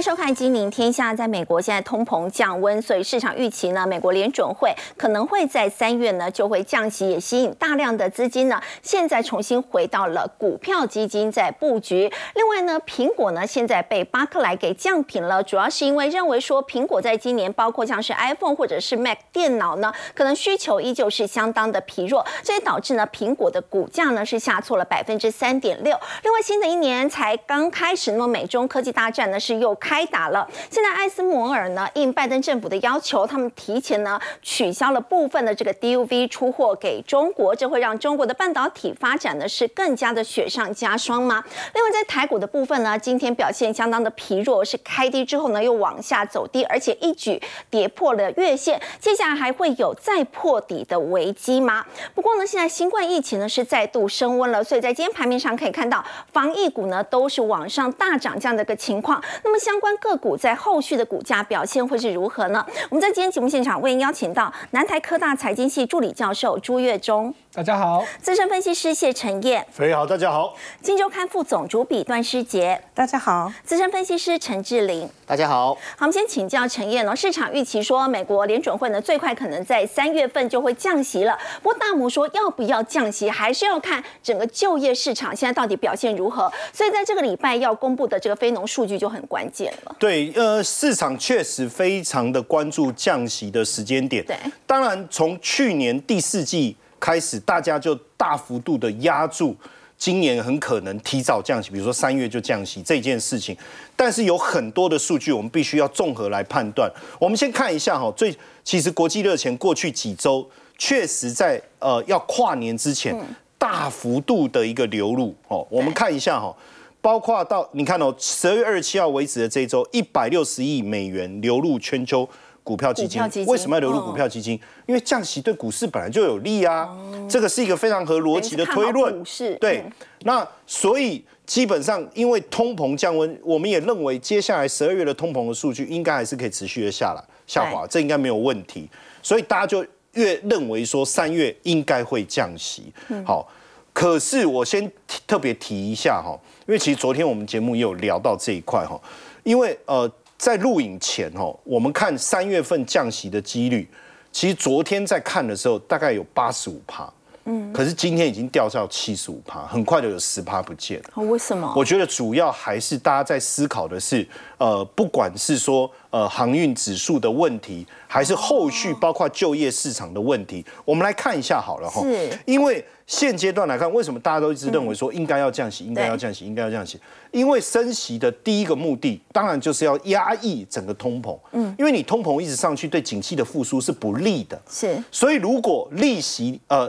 收看《金陵天下》。在美国，现在通膨降温，所以市场预期呢，美国联准会可能会在三月呢就会降息，也吸引大量的资金呢，现在重新回到了股票基金在布局。另外呢，苹果呢现在被巴克莱给降品了，主要是因为认为说苹果在今年，包括像是 iPhone 或者是 Mac 电脑呢，可能需求依旧是相当的疲弱，这也导致呢苹果的股价呢是下挫了百分之三点六。另外，新的一年才刚开始，那么美中科技大战呢是又开开打了。现在艾斯摩尔呢应拜登政府的要求，他们提前呢取消了部分的这个 DUV 出货给中国，这会让中国的半导体发展呢是更加的雪上加霜吗？另外在台股的部分呢，今天表现相当的疲弱，是开低之后呢又往下走低，而且一举跌破了月线，接下来还会有再破底的危机吗？不过呢，现在新冠疫情呢是再度升温了，所以在今天盘面上可以看到，防疫股呢都是往上大涨这样的一个情况。那么相关个股在后续的股价表现会是如何呢？我们在今天节目现场为您邀请到南台科大财经系助理教授朱月忠，大家好；资深分析师谢晨燕，飞好，大家好；金周刊副总主笔段诗杰，大家好；资深分析师陈志玲，大家好。好，我们先请教陈燕哦。市场预期说，美国联准会呢最快可能在三月份就会降息了。不过大摩说，要不要降息，还是要看整个就业市场现在到底表现如何。所以在这个礼拜要公布的这个非农数据就很关键了。对，呃，市场确实非常的关注降息的时间点。对，当然从去年第四季开始，大家就大幅度的压住今年很可能提早降息，比如说三月就降息这件事情。但是有很多的数据，我们必须要综合来判断。我们先看一下哈，最其实国际热钱过去几周确实在呃要跨年之前大幅度的一个流入哦。我们看一下哈。包括到你看哦，十二月二十七号为止的这一周，一百六十亿美元流入全球股票基金。为什么要流入股票基金？因为降息对股市本来就有利啊。这个是一个非常合逻辑的推论。对。那所以基本上，因为通膨降温，我们也认为接下来十二月的通膨的数据应该还是可以持续的下来下滑，这应该没有问题。所以大家就越认为说三月应该会降息。好，可是我先特别提一下哈。因为其实昨天我们节目也有聊到这一块哈，因为呃在录影前哦，我们看三月份降息的几率，其实昨天在看的时候大概有八十五趴，嗯，可是今天已经掉到七十五趴，很快就有十趴不见了。为什么？我觉得主要还是大家在思考的是，呃，不管是说呃航运指数的问题，还是后续包括就业市场的问题，我们来看一下好了哈，是，因为。现阶段来看，为什么大家都一直认为说应该要降息，应该要降息，应该要降息？因为升息的第一个目的，当然就是要压抑整个通膨。嗯，因为你通膨一直上去，对景气的复苏是不利的。是，所以如果利息呃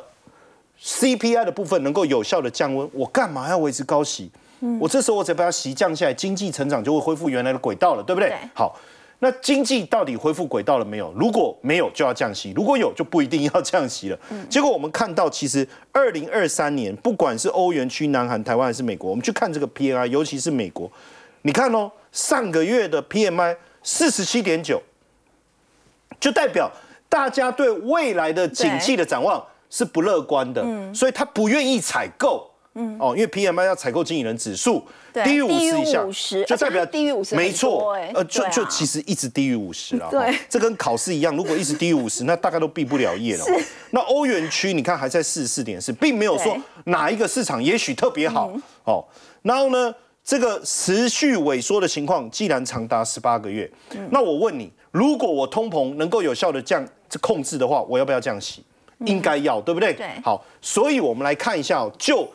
CPI 的部分能够有效的降温，我干嘛要维持高息？嗯，我这时候我只把它息降下来，经济成长就会恢复原来的轨道了，对不对？好。那经济到底恢复轨道了没有？如果没有，就要降息；如果有，就不一定要降息了。结果我们看到，其实二零二三年，不管是欧元区、南韩、台湾还是美国，我们去看这个 PMI，尤其是美国，你看哦，上个月的 PMI 四十七点九，就代表大家对未来的景气的展望是不乐观的，所以他不愿意采购。嗯哦，因为 P M I 要采购经理人指数低于五十以下，就代表低于五十，没错，呃，就就其实一直低于五十了。对，这跟考试一样，如果一直低于五十，那大概都毕不了业了。那欧元区你看还在四十四点四，并没有说哪一个市场也许特别好哦。然后呢，这个持续萎缩的情况既然长达十八个月，那我问你，如果我通膨能够有效的降控制的话，我要不要降息？应该要，对不对？对。好，所以我们来看一下，就。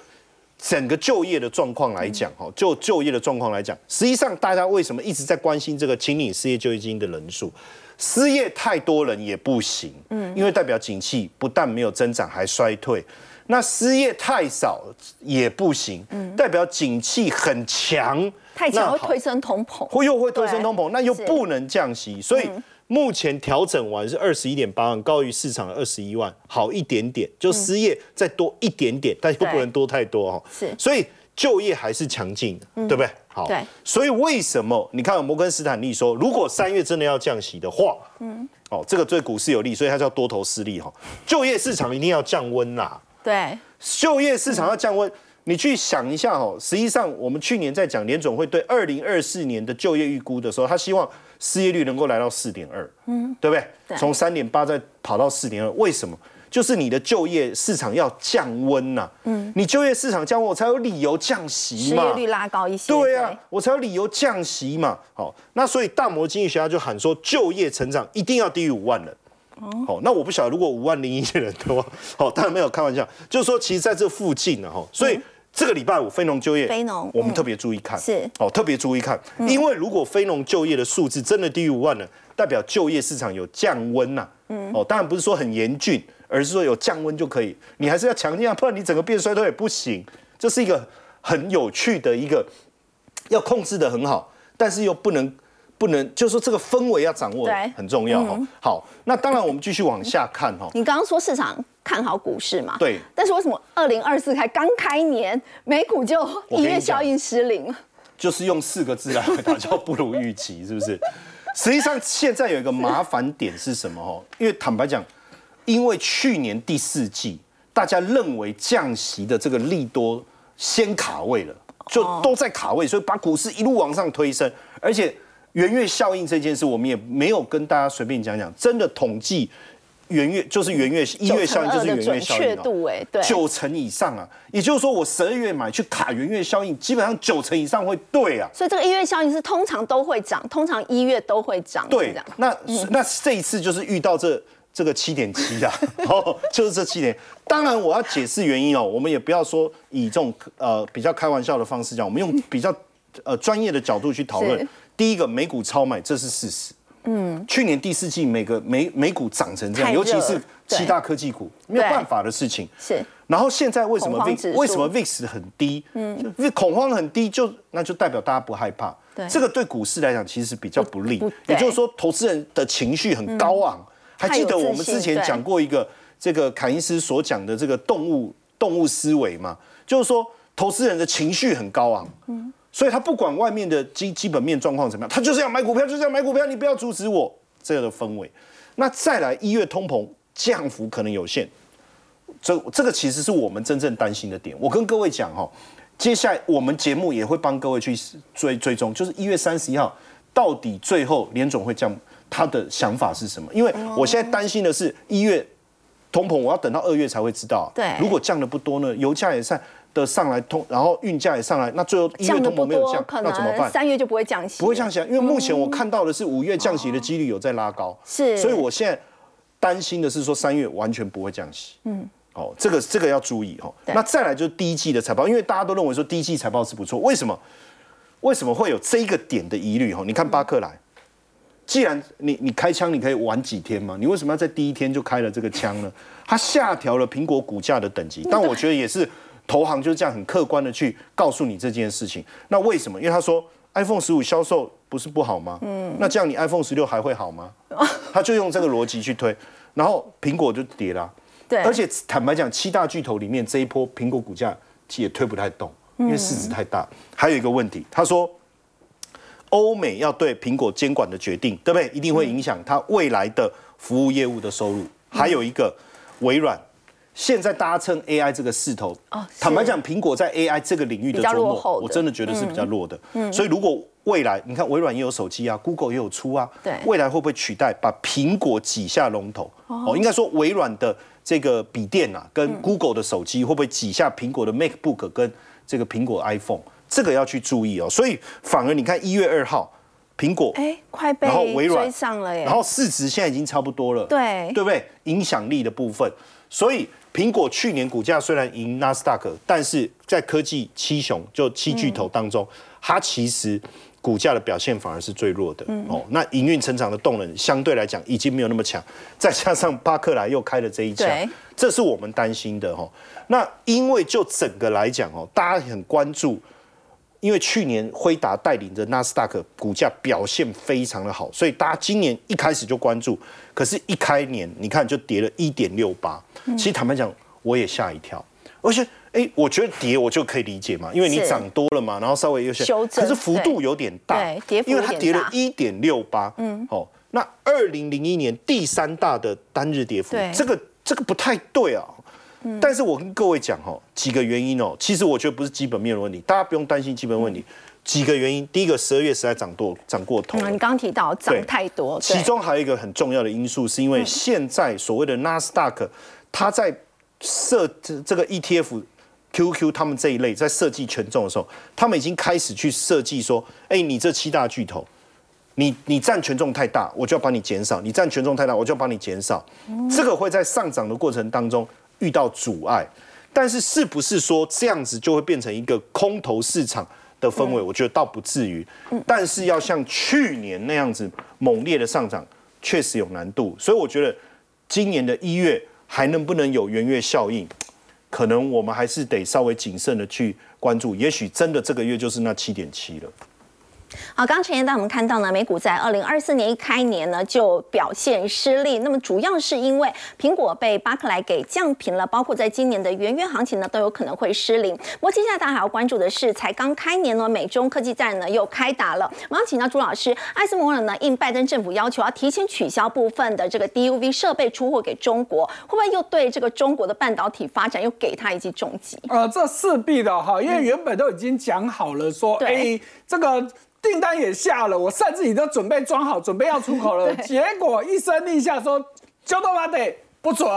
整个就业的状况来讲，哈，就就业的状况来讲，实际上大家为什么一直在关心这个清理失业救济金的人数？失业太多人也不行，嗯，因为代表景气不但没有增长，还衰退。那失业太少也不行，嗯，代表景气很强，太强会推升通膨，会又会推升通膨，那又不能降息，所以。目前调整完是二十一点八万，高于市场的二十一万，好一点点，就失业再多一点点，但又不能多太多哈。是，所以就业还是强劲的，对不对？好，对。所以为什么你看摩根斯坦利说，如果三月真的要降息的话，嗯，哦，这个对股市有利，所以它叫多头势力哈。就业市场一定要降温啦。对，就业市场要降温，你去想一下哦，实际上我们去年在讲联总会对二零二四年的就业预估的时候，他希望失业率能够来到四点二，嗯，对不对？对从三点八再跑到四点二，为什么？就是你的就业市场要降温呐、嗯，你就业市场降温，我才有理由降息嘛。失业率拉高一些。对啊，我才有理由降息嘛。好，那所以大摩经济学家就喊说，就业成长一定要低于五万人。好，那我不晓得如果五万零一人的话，好，当然没有开玩笑，就是说其实在这附近呢，哈，所以这个礼拜五非农就业，非农嗯我们特别注意看，是。哦，特别注意看，因为如果非农就业的数字真的低于五万了，代表就业市场有降温呐、嗯，哦，当然不是说很严峻，而是说有降温就可以，你还是要强调，不然你整个变衰退也不行。这是一个很有趣的一个要控制的很好，但是又不能不能，就是说这个氛围要掌握对。很重要哈、好，那当然我们继续往下看哈、你刚刚说市场看好股市嘛？对。但是为什么二零二四才刚开年，美股就一月效应失灵了？就是用四个字来回答，叫不如预期，是不是？实际上现在有一个麻烦点是什么？哦，因为坦白讲，因为去年第四季大家认为降息的这个利多先卡位了，就都在卡位，所以把股市一路往上推升，而且元月效应这件事，我们也没有跟大家随便讲讲，真的统计。元月就是元月一月效应，就是元月效应哦确度，哎，对，九成以上啊，也就是说我十二月买去卡元月效应，基本上九成以上会对啊。所以这个一月效应是通常都会涨，通常一月都会涨，对那、那这一次就是遇到这这个七点七啦，哦，就是这七点。当然我要解释原因哦，我们也不要说以这种呃比较开玩笑的方式讲，我们用比较呃专业的角度去讨论。第一个，美股超买，这是事实。嗯，去年第四季每个美美股涨成这样，尤其是七大科技股，没有对办法的事情。是然后现在为什么 VIX 为什么 VIX 很低？嗯，因为恐慌很低，就那就代表大家不害怕。对这个对股市来讲其实比较不利。也就是说，投资人的情绪很高昂。还记得我们之前讲过一个这个凯因斯所讲的这个动物动物思维嘛？就是说，投资人的情绪很高昂。嗯。所以他不管外面的基基本面状况怎么样，他就是要买股票，就是要买股票，你不要阻止我这样的氛围。那再来一月通膨降幅可能有限，这这个其实是我们真正担心的点。我跟各位讲哈，接下来我们节目也会帮各位去追追踪，就是一月三十一号到底最后联总会降他的想法是什么？因为我现在担心的是一月通膨，我要等到二月才会知道。对如果降的不多呢，油价也上的上来通，然后运价也上来，那最后一月通膨没有降，可那怎么办？三月就不会降息，不会降息啊，因为目前我看到的是五月降息的几率有在拉高，是所以我现在担心的是说三月完全不会降息。嗯，哦，这个这个要注意哦。那再来就是第一季的财报，因为大家都认为说第一季财报是不错，为什么？为什么会有这一个点的疑虑？哈，你看巴克莱，既然你你开枪你可以玩几天吗，你为什么要在第一天就开了这个枪呢？它下调了苹果股价的等级，但我觉得也是投行就是这样很客观的去告诉你这件事情。那为什么？因为他说 iPhone 十五销售不是不好吗？嗯，那这样你 iPhone 十六还会好吗？他就用这个逻辑去推，然后苹果就跌了啊、对，而且坦白讲，七大巨头里面这一波苹果股价其实也推不太动，因为市值太大。还有一个问题，他说欧美要对苹果监管的决定，对不对？一定会影响它未来的服务业务的收入。还有一个微软。现在大家称 AI 这个势头，哦坦白讲，苹果在 AI 这个领域的琢磨，我真的觉得是比较弱的。所以如果未来你看微软也有手机啊，Google 也有出啊，对未来会不会取代把苹果挤下龙头？哦，应该说微软的这个笔电啊，跟 Google 的手机会不会挤下苹果的 MacBook 跟这个苹果 iPhone？这个要去注意哦。所以反而你看一月二号，苹果，哎，快被然后微软追上了耶，然后市值现在已经差不多了，对对不对？影响力的部分，所以苹果去年股价虽然赢纳斯达克，但是在科技七雄就七巨头当中，它其实股价的表现反而是最弱的、哦。那营运成长的动能相对来讲已经没有那么强，再加上巴克莱又开了这一枪对，这是我们担心的哦。那因为就整个来讲哦，大家很关注。因为去年辉达带领着纳斯达克股价表现非常的好，所以大家今年一开始就关注，可是，一开年你看就跌了一点六八。其实坦白讲，我也吓一跳，而且，哎，我觉得跌我就可以理解嘛，因为你是。涨多了嘛，然后稍微有些修正可是幅度有点大，对跌幅因为它跌了一点六八，嗯，哦，那二零零一年第三大的单日跌幅对，这个这个不太对啊。但是我跟各位讲哦，几个原因哦，其实我觉得不是基本面的问题，大家不用担心基本问题。几个原因，第一个，十二月实在涨多涨过头。嗯，你刚刚提到涨太多。其中还有一个很重要的因素，是因为现在所谓的纳斯达克，它在设这个 ETF、QQ 他们这一类在设计权重的时候，他们已经开始去设计说，哎，你这七大巨头，你你占权重太大，我就要帮你减少；你占权重太大，我就要帮你减少。这个会在上涨的过程当中遇到阻碍，但是是不是说这样子就会变成一个空头市场？的氛围，我觉得倒不至于，但是要像去年那样子猛烈的上涨，确实有难度。所以我觉得今年的一月还能不能有圆月效应，可能我们还是得稍微谨慎的去关注。也许真的这个月就是那七点七了。好，刚刚陈彦带我们看到呢，美股在二零二四年一开年呢就表现失利，那么主要是因为苹果被巴克莱给降平了，包括在今年的元月行情呢都有可能会失灵。不过接下来大家还要关注的是，才刚开年呢，美中科技战呢又开打了。我想请教朱老师，艾斯摩尔呢应拜登政府要求要提前取消部分的这个 DUV 设备出货给中国，会不会又对这个中国的半导体发展又给他一记重击？呃，这势必的哈，因为原本都已经讲好了说，哎，这个。订单也下了，我甚至已经准备装好，准备要出口了。结果一声令下说，交到马得不准。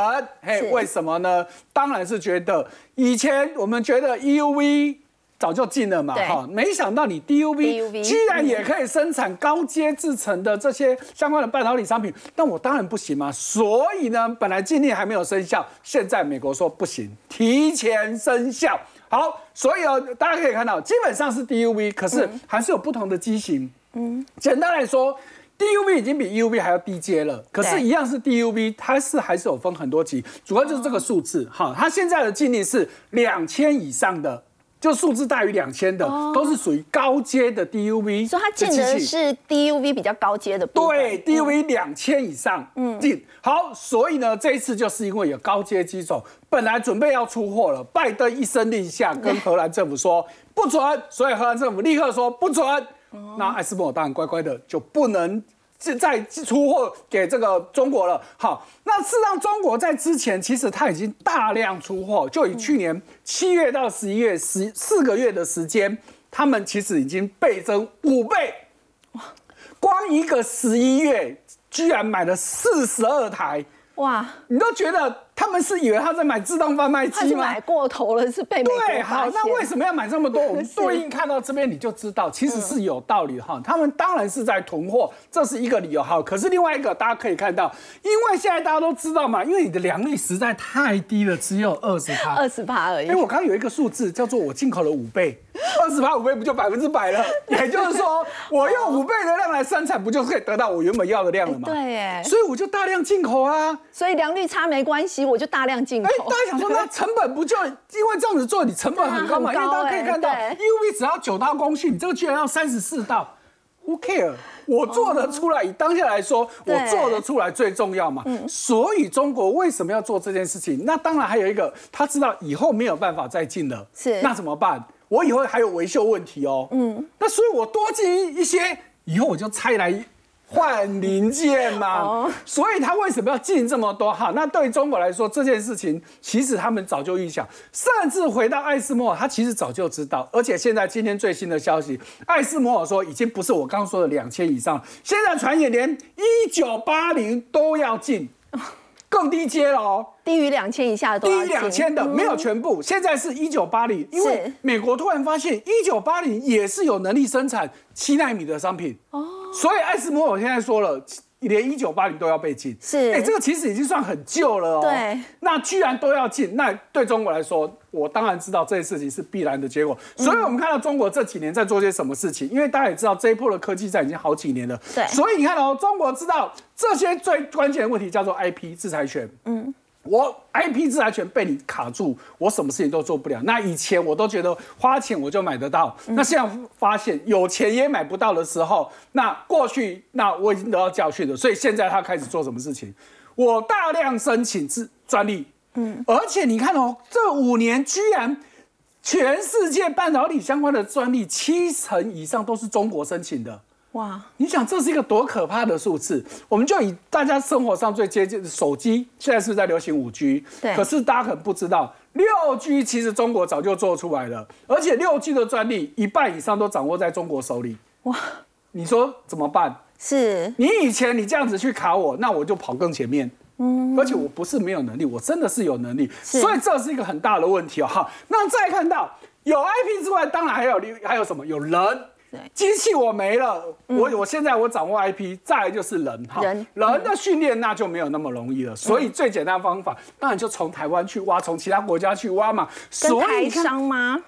嘿，为什么呢？当然是觉得以前我们觉得 EUV 早就进了嘛，哈，没想到你 DUV 居然也可以生产高阶制成的这些相关的半导体商品，那我当然不行嘛。所以呢，本来禁令还没有生效，现在美国说不行，提前生效。好，所以哦，大家可以看到，基本上是 DUV，可是还是有不同的机型。嗯，简单来说，DUV 已经比 EUV 还要低阶了，可是，一样是 DUV，它是还是有分很多级，主要就是这个数字。哈，它现在的禁令是两千以上的。就数字大于两千的，都是属于高阶的 DUV。所以它进的是 DUV 比较高阶的。对，DUV 两千以上进。好，所以呢，这一次就是因为有高阶机种，本来准备要出货了，拜登一声令下，跟荷兰政府说不准，所以荷兰政府立刻说不准。那艾斯摩尔当然乖乖的就不能。是在出货给这个中国了。好，那事实上中国在之前其实它已经大量出货，就以去年七月到十一月十四个月的时间，他们其实已经倍增五倍。哇，光一个十一月居然买了四十二台。哇，你都觉得？他们是以为他在买自动贩卖机吗？买过头了，是被对。好，那为什么要买这么多？我们对应看到这边你就知道，其实是有道理哈。他们当然是在囤货，这是一个理由哈。可是另外一个大家可以看到，因为现在大家都知道嘛，因为你的良率实在太低了，只有二十趴，二十趴而已。因为，我刚刚有一个数字叫做我进口了五倍，二十趴五倍不就百分之百了？也就是说，我用五倍的量来生产，不就可以得到我原本要的量了吗？对，哎，所以我就大量进口啊。所以良率差没关系。我就大量进口。哎，大家想说，那 成本不就因为这样子做，你成本很高嘛？因为大家可以看到，UV 只要九道工序，你这个居然要三十四道，Who care？我做得出来，以当下来说，我做得出来最重要嘛。所以中国为什么要做这件事情？那当然还有一个，他知道以后没有办法再进了，是那怎么办？我以后还有维修问题哦。嗯，那所以我多进一些，以后我就拆来。换零件嘛，所以他为什么要进这么多？哈，那对中国来说，这件事情其实他们早就预想，甚至回到艾斯摩尔，他其实早就知道。而且现在今天最新的消息，艾斯摩尔说已经不是我刚刚说的两千以上，现在传言连一九八零都要进，更低阶了哦，低于两千以下的，低于两千的没有全部，现在是一九八零，因为美国突然发现一九八零也是有能力生产七纳米的商品哦。所以艾斯摩尔现在说了，连一九八零都要被禁，是哎，这个其实已经算很旧了哦。对，那居然都要禁，那对中国来说，我当然知道这些事情是必然的结果。所以我们看到中国这几年在做些什么事情，因为大家也知道这一波的科技战已经好几年了。对，所以你看哦，中国知道这些最关键的问题叫做 IP 制裁权。嗯。我 IP 自然权被你卡住，我什么事情都做不了。那以前我都觉得花钱我就买得到，那现在发现有钱也买不到的时候，那过去那我已经得到教训了。所以现在他开始做什么事情？我大量申请自专利，嗯，而且你看哦，这五年居然全世界半导体相关的专利七成以上都是中国申请的。哇！你想这是一个多可怕的数字？我们就以大家生活上最接近的手机，现在是不是在流行五 G？对。可是大家可能不知道，六 G 其实中国早就做出来了，而且六 G 的专利一半以上都掌握在中国手里。哇！你说怎么办？是你以前你这样子去卡我，那我就跑更前面。嗯。而且我不是没有能力，我真的是有能力。所以这是一个很大的问题哦。哈，那再看到有 IP 之外，当然还有还有什么？有人。机器我没了，我我现在我掌握 IP，再来就是人哈，人的训练那就没有那么容易了，所以最简单的方法当然就从台湾去挖，从其他国家去挖嘛。跟台商吗？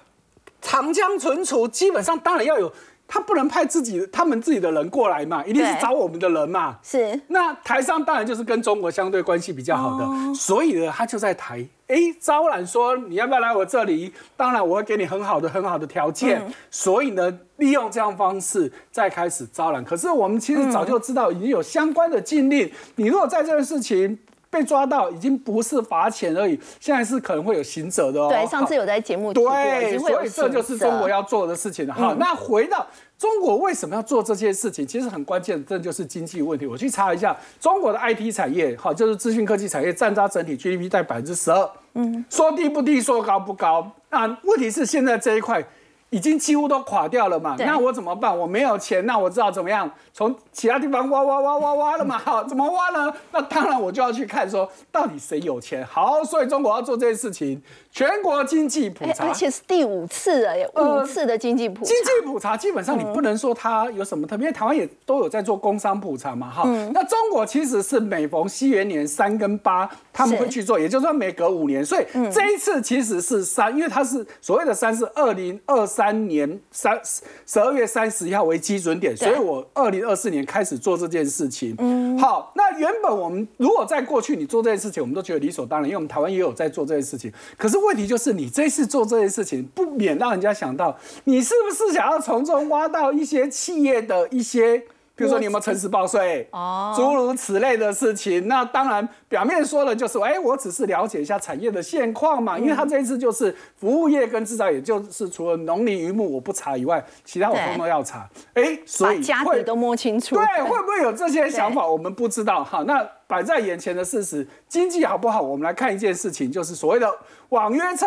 长江存储基本上当然要有。他不能派自己他们自己的人过来嘛，一定是找我们的人嘛。是。那台商当然就是跟中国相对关系比较好的，所以呢，他就在台哎招揽说你要不要来我这里？当然我会给你很好的很好的条件。所以呢，利用这样方式再开始招揽。可是我们其实早就知道已经有相关的禁令，你如果在这个事情。被抓到已经不是罚钱而已，现在是可能会有刑责的哦。对，上次有在节目对，所以这就是中国要做的事情了。好，那回到中国为什么要做这些事情？其实很关键，这就是经济问题。我去查一下，中国的 IT 产业，哈，就是资讯科技产业，占它整体 GDP 在百分之十二。嗯，说低不低，说高不高。那问题是现在这一块。已经几乎都垮掉了嘛？那我怎么办？我没有钱，那我知道怎么样从其他地方挖挖挖挖挖了嘛？好，怎么挖呢？那当然我就要去看说到底谁有钱。好，所以中国要做这件事情，全国经济普查，而且是第五次了，五次的经济普查。经济普查基本上你不能说它有什么特别，因为台湾也都有在做工商普查嘛。哈，那中国其实是每逢西元年三跟八他们会去做，也就是说每隔五年。所以这一次其实是三，因为它是所谓的三是二零二三。三年三十二月三十一号为基准点，所以我二零二四年开始做这件事情。嗯，好，那原本我们如果在过去你做这件事情，我们都觉得理所当然，因为我们台湾也有在做这件事情。可是问题就是你这次做这件事情，不免让人家想到，你是不是想要从中挖到一些企业的一些。比如说你有没有诚实报税？哦，诸如此类的事情。那当然，表面说的就是，哎，我只是了解一下产业的现况嘛。因为他这一次就是服务业跟制造业，就是除了农林渔牧我不查以外，其他我通通要查。哎，所以家底都摸清楚。对，会不会有这些想法？我们不知道。哈，那摆在眼前的事实，经济好不好？我们来看一件事情，就是所谓的网约车。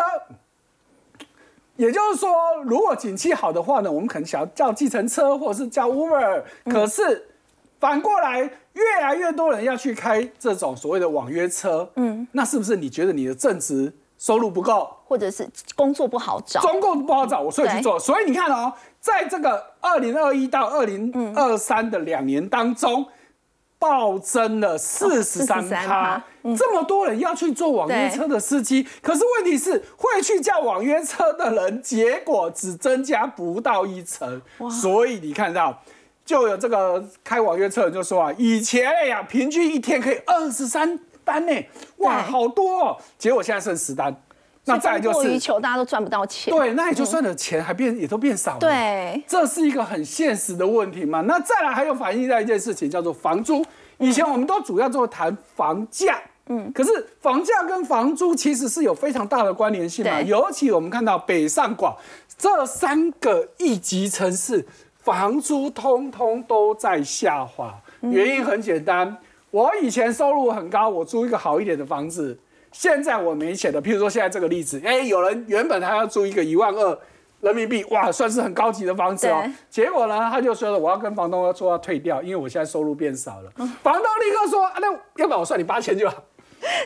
也就是说，如果景气好的话呢，我们可能想要叫计程车或者是叫 Uber，可是反过来，越来越多人要去开这种所谓的网约车，嗯，那是不是你觉得你的正职收入不够，或者是工作不好找？工作不好找，我所以去做。所以你看哦，在这个二零二一到二零二三的两年当中。暴增了四十三趴，这么多人要去做网约车的司机，可是问题是会去叫网约车的人，结果只增加不到一成。所以你看到，就有这个开网约车人就说啊，以前哎呀，平均一天可以二十三单呢，哇，好多，哦，结果现在剩十单。那再就是，大家都赚不到钱。对，那也就算了，钱还变也都变少了。对，这是一个很现实的问题嘛。那再来还有反映在一件事情，叫做房租。以前我们都主要做谈房价，嗯，可是房价跟房租其实是有非常大的关联性嘛。尤其我们看到北上广这三个一级城市，房租通通都在下滑。原因很简单，我以前收入很高，我租一个好一点的房子。现在我没钱的，譬如说现在这个例子，哎，有人原本他要租一个一万二人民币，哇，算是很高级的房子哦。结果呢，他就说了，我要跟房东说要退掉，因为我现在收入变少了。房东立刻说，那要不然我算你八千就好，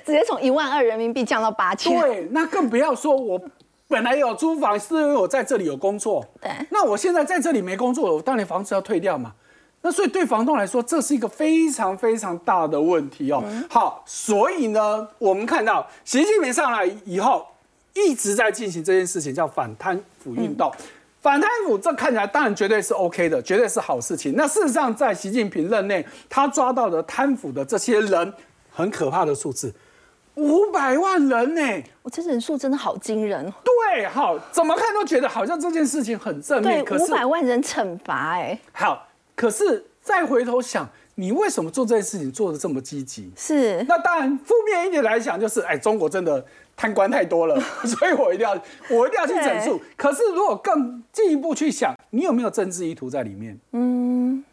直接从一万二人民币降到八千。对，那更不要说我本来有租房，是因为我在这里有工作。对，那我现在在这里没工作，我当然房子要退掉嘛。那所以对房东来说，这是一个非常非常大的问题哦。好，所以呢，我们看到习近平上来以后，一直在进行这件事情，叫反贪腐运动。反贪腐，这看起来当然绝对是 OK 的，绝对是好事情。那事实上，在习近平任内，他抓到的贪腐的这些人，很可怕的数字，五百万人呢。我这人数真的好惊人。对，好，怎么看都觉得好像这件事情很正面。对，五百万人惩罚，哎，好。可是再回头想，你为什么做这件事情做的这么积极？是。那当然，负面一点来讲，就是哎，中国真的贪官太多了，所以我一定要，我一定要去整肃。可是如果更进一步去想，你有没有政治意图在里面？嗯。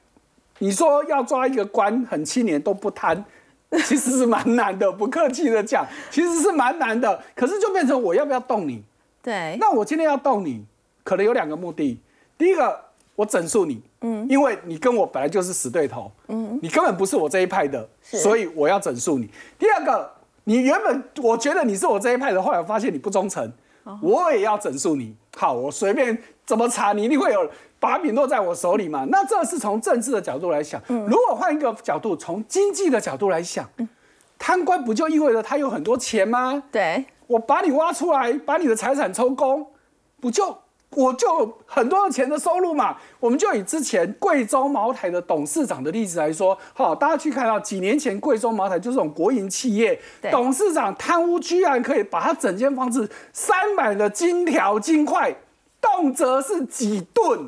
你说要抓一个官很七年都不贪，其实是蛮难的。不客气的讲，其实是蛮难的。可是就变成我要不要动你？对，那我今天要动你，可能有两个目的。第一个，我整肃你，嗯，因为你跟我本来就是死对头，嗯，你根本不是我这一派的，所以我要整肃你。第二个，你原本我觉得你是我这一派的，后来发现你不忠诚，我也要整肃你。好，我随便怎么查，你一定会有把柄落在我手里嘛。那这是从政治的角度来想，如果换一个角度，从经济的角度来想，贪官不就意味着他有很多钱吗？对，我把你挖出来，把你的财产抽空，不就？我就很多的钱的收入嘛，我们就以之前贵州茅台的董事长的例子来说，好，大家去看到几年前贵州茅台就是这种国营企业，董事长贪污居然可以把他整间房子塞满了金条金块，动辄是几吨，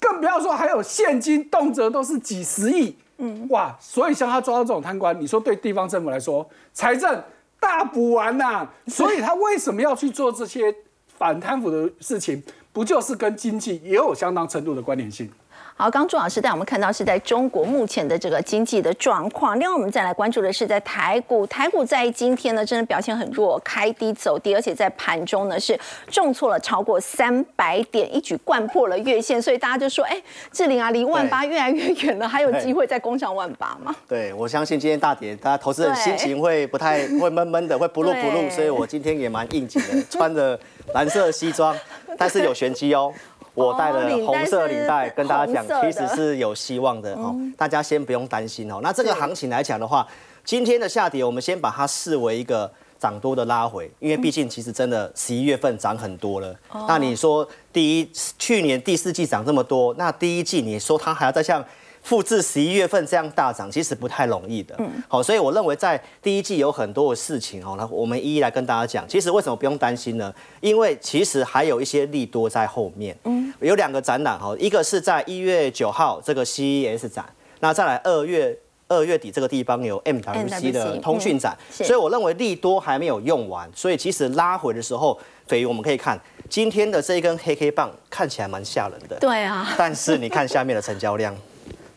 更不要说还有现金，动辄都是几十亿，嗯，哇，所以像他抓到这种贪官，你说对地方政府来说，财政大补完呐，所以他为什么要去做这些？反贪腐的事情，不就是跟经济也有相当程度的关联性？好，刚朱老师带我们看到是在中国目前的这个经济的状况。另外，我们再来关注的是在台股，台股在今天呢，真的表现很弱，开低走低，而且在盘中呢是重挫了超过三百点，一举贯破了月线。所以大家就说，哎，志玲啊，离万八越来越远了，还有机会再攻上万八吗？对，我相信今天大跌，大家投资人心情会不太会闷闷的，会不露不露，所以我今天也蛮应景的，穿着蓝色西装，但是有玄机哦。我带了红色领带，跟大家讲，其实是有希望的哦。大家先不用担心哦。那这个行情来讲的话，今天的下跌，我们先把它视为一个涨多的拉回，因为毕竟其实真的十一月份涨很多了。那你说第一去年第四季涨这么多，那第一季你说它还要再像？复制十一月份这样大涨，其实不太容易的。嗯，好，所以我认为在第一季有很多的事情哦，那我们一一来跟大家讲。其实为什么不用担心呢？因为其实还有一些利多在后面。嗯，有两个展览哈，一个是在一月九号这个 CES 展，那再来二月二月底这个地方有 MWC 的通讯展。所以我认为利多还没有用完，所以其实拉回的时候，等于我们可以看今天的这一根黑黑棒看起来蛮吓人的。对啊。但是你看下面的成交量。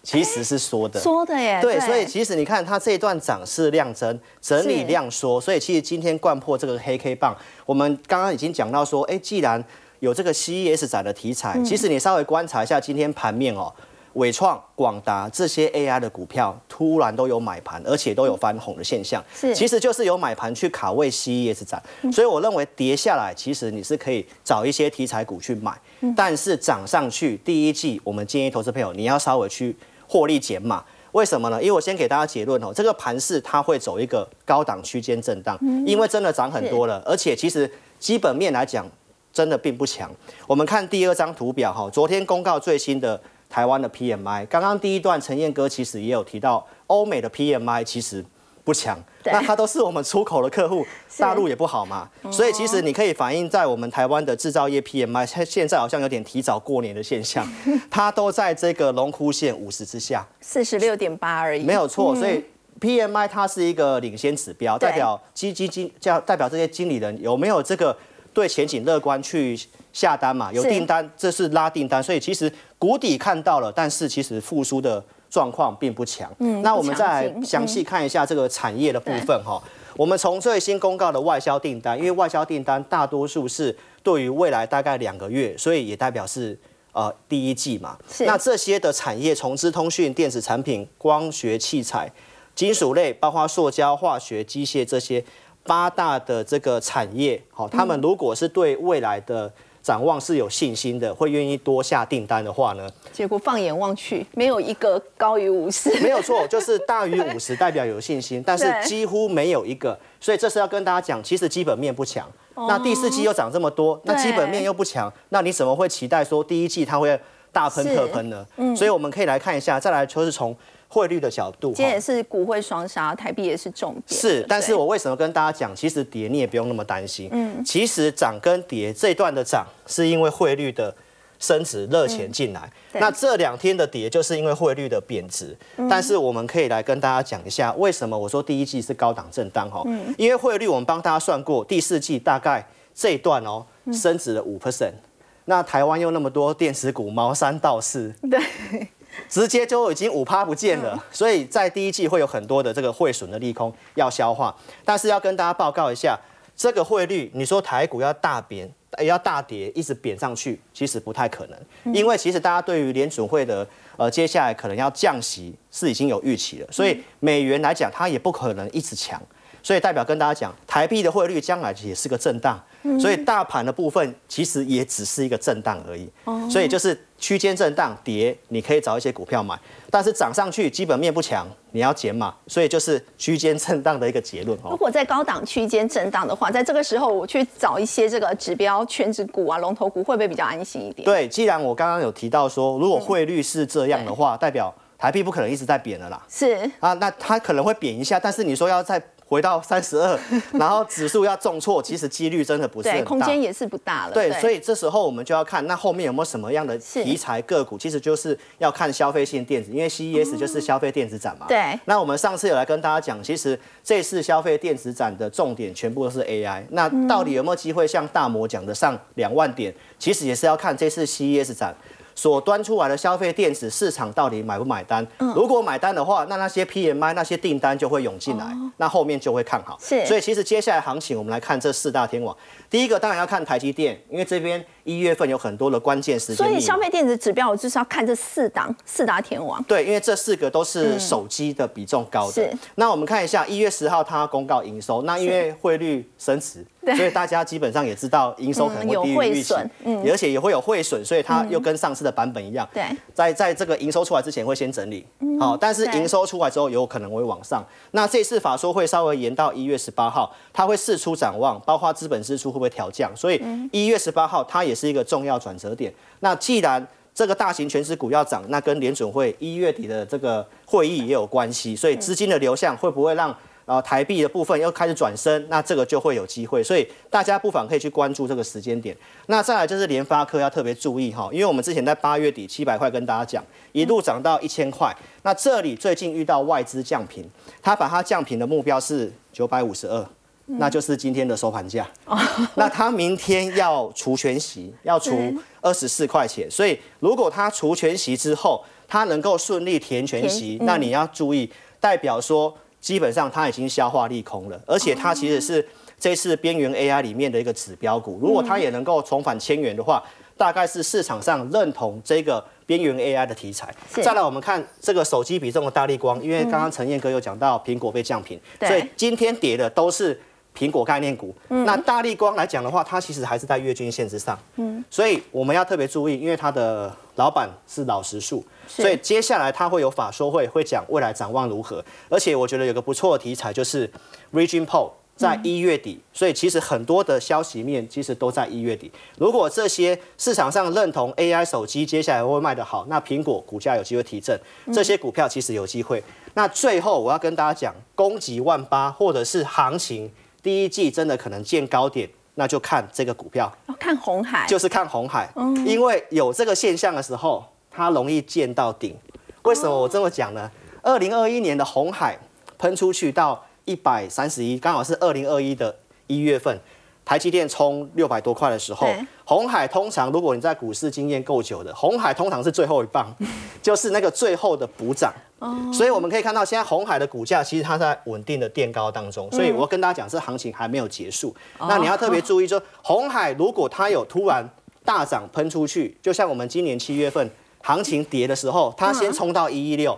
其实是缩的，缩的耶。对，所以其实你看它这一段涨势量增，整理量缩，所以其实今天贯破这个黑 K 棒，我们刚刚已经讲到说，哎，既然有这个 CES 展的题材，其实你稍微观察一下今天盘面哦，伟创、广达这些 AI 的股票突然都有买盘，而且都有翻红的现象，是，其实就是有买盘去卡位 CES 展，所以我认为跌下来，其实你是可以找一些题材股去买，但是涨上去，第一季我们建议投资朋友你要稍微去。获利减码，为什么呢？因为我先给大家结论哦，这个盘势它会走一个高档区间震荡，因为真的涨很多了，而且其实基本面来讲真的并不强。我们看第二张图表哈，昨天公告最新的台湾的 PMI，刚刚第一段陈彦哥其实也有提到，欧美的 PMI 其实。不强，那它都是我们出口的客户，大陆也不好嘛，所以其实你可以反映在我们台湾的制造业 PMI，它现在好像有点提早过年的现象，它都在这个龙枯线五十之下，四十六点八而已，没有错。所以 PMI 它是一个领先指标，代表基基金叫代表这些经理人有没有这个对前景乐观去下单嘛？有订单，这是拉订单，所以其实谷底看到了，但是其实复苏的。状况并不强。嗯，那我们再来详细看一下这个产业的部分哈。我们从最新公告的外销订单，因为外销订单大多数是对于未来大概两个月，所以也代表是呃第一季嘛。那这些的产业，从资通讯、电子产品、光学器材、金属类，包括塑胶、化学、机械这些八大的这个产业，好，他们如果是对未来的。展望是有信心的，会愿意多下订单的话呢？结果放眼望去，没有一个高于五十。没有错，就是大于五十代表有信心，但是几乎没有一个。所以这是要跟大家讲，其实基本面不强。那第四季又涨这么多，那基本面又不强，那你怎么会期待说第一季它会大喷特喷呢？所以我们可以来看一下，再来就是从。汇率的角度，今天也是股汇双杀，台币也是重点。是，但是我为什么跟大家讲，其实跌你也不用那么担心。嗯，其实涨跟跌这段的涨，是因为汇率的升值热钱进来。那这两天的跌，就是因为汇率的贬值。但是我们可以来跟大家讲一下，为什么我说第一季是高档震荡哈？嗯，因为汇率我们帮大家算过，第四季大概这一段哦，升值了五 percent。那台湾又那么多电子股，毛三到四。对。直接就已经五趴不见了。所以在第一季会有很多的这个汇损的利空要消化，但是要跟大家报告一下，这个汇率，你说台股要大贬，也要大跌，一直贬上去，其实不太可能，因为其实大家对于联准会的呃接下来可能要降息是已经有预期了，所以美元来讲，它也不可能一直强。所以代表跟大家讲，台币的汇率将来也是个震荡，所以大盘的部分其实也只是一个震荡而已。所以就是区间震荡跌，你可以找一些股票买，但是涨上去基本面不强，你要减码。所以就是区间震荡的一个结论。如果在高档区间震荡的话，在这个时候我去找一些这个指标全指股啊、龙头股，会不会比较安心一点？对，既然我刚刚有提到说，如果汇率是这样的话，代表台币不可能一直在贬了啦。是啊，那它可能会贬一下，但是你说要在回到三十二，然后指数要重挫，其实几率真的不是很大，空间也是不大了。对，所以这时候我们就要看那后面有没有什么样的题材个股，其实就是要看消费性电子，因为 CES 就是消费电子展嘛。对。那我们上次有来跟大家讲，其实这次消费电子展的重点全部都是 AI，那到底有没有机会像大摩讲的上两万点？其实也是要看这次 CES 展。所端出来的消费电子市场到底买不买单？如果买单的话，那那些 PMI 那些订单就会涌进来，那后面就会看好。是，所以其实接下来行情，我们来看这四大天王。第一个当然要看台积电，因为这边一月份有很多的关键时间。所以消费电子指标，我就是要看这四档四大天王。对，因为这四个都是手机的比重高的。是。那我们看一下一月十号它公告营收，那因为汇率升值。所以大家基本上也知道营收可能会低于预期，嗯，而且也会有汇损，所以它又跟上次的版本一样，对，在在这个营收出来之前会先整理，好，但是营收出来之后有可能会往上。那这次法说会稍微延到一月十八号，它会试出展望，包括资本支出会不会调降，所以一月十八号它也是一个重要转折点。那既然这个大型全值股要涨，那跟联准会一月底的这个会议也有关系，所以资金的流向会不会让？然后台币的部分又开始转升，那这个就会有机会，所以大家不妨可以去关注这个时间点。那再来就是联发科要特别注意哈，因为我们之前在八月底七百块跟大家讲，一路涨到一千块，那这里最近遇到外资降频，它把它降频的目标是九百五十二，那就是今天的收盘价。那他明天要除全息，要除二十四块钱，所以如果他除全息之后，他能够顺利填全息，那你要注意，代表说。基本上它已经消化利空了，而且它其实是这次边缘 AI 里面的一个指标股。如果它也能够重返千元的话，大概是市场上认同这个边缘 AI 的题材。再来，我们看这个手机比重的大力光，因为刚刚陈彦哥有讲到苹果被降频，所以今天跌的都是。苹果概念股，那大力光来讲的话，它其实还是在月均线之上，嗯，所以我们要特别注意，因为它的老板是老实树，所以接下来他会有法说会，会讲未来展望如何。而且我觉得有个不错的题材就是 Region Poll 在一月底，所以其实很多的消息面其实都在一月底。如果这些市场上认同 AI 手机接下来会卖得好，那苹果股价有机会提振，这些股票其实有机会。那最后我要跟大家讲，攻击万八或者是行情。第一季真的可能见高点，那就看这个股票，看红海，就是看红海，因为有这个现象的时候，它容易见到顶。为什么我这么讲呢？二零二一年的红海喷出去到一百三十一，刚好是二零二一的一月份。台积电冲六百多块的时候，红海通常如果你在股市经验够久的，红海通常是最后一棒，就是那个最后的补涨。所以我们可以看到，现在红海的股价其实它在稳定的垫高当中。所以我跟大家讲，这行情还没有结束。那你要特别注意，说红海如果它有突然大涨喷出去，就像我们今年七月份行情跌的时候，它先冲到一一六。